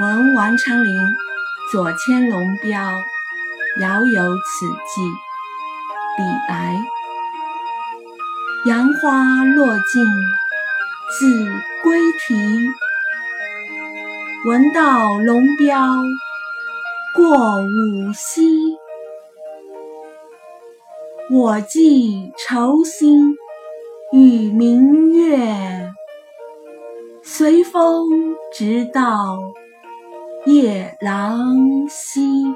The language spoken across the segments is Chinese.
闻王昌龄左迁龙标，遥有此寄。李白。杨花落尽子规啼，闻道龙标过五溪。我寄愁心与明月，随风直到夜郎西。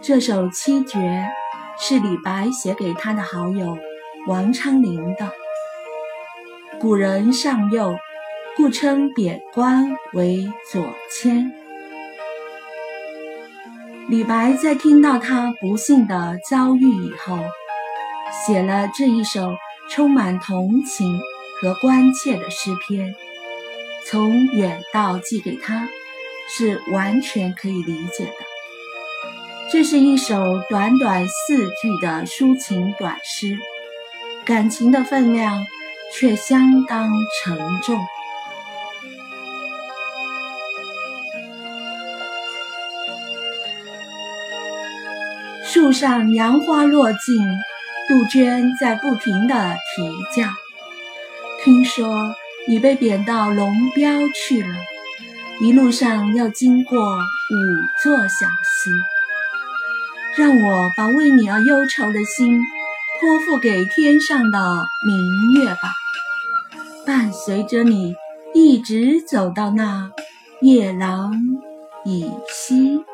这首七绝是李白写给他的好友王昌龄的。古人上幼，故称贬官为左迁。李白在听到他不幸的遭遇以后，写了这一首充满同情和关切的诗篇，从远道寄给他，是完全可以理解的。这是一首短短四句的抒情短诗，感情的分量却相当沉重。树上杨花落尽，杜鹃在不停地啼叫。听说你被贬到龙标去了，一路上要经过五座小溪。让我把为你而忧愁的心托付给天上的明月吧，伴随着你一直走到那夜郎已西。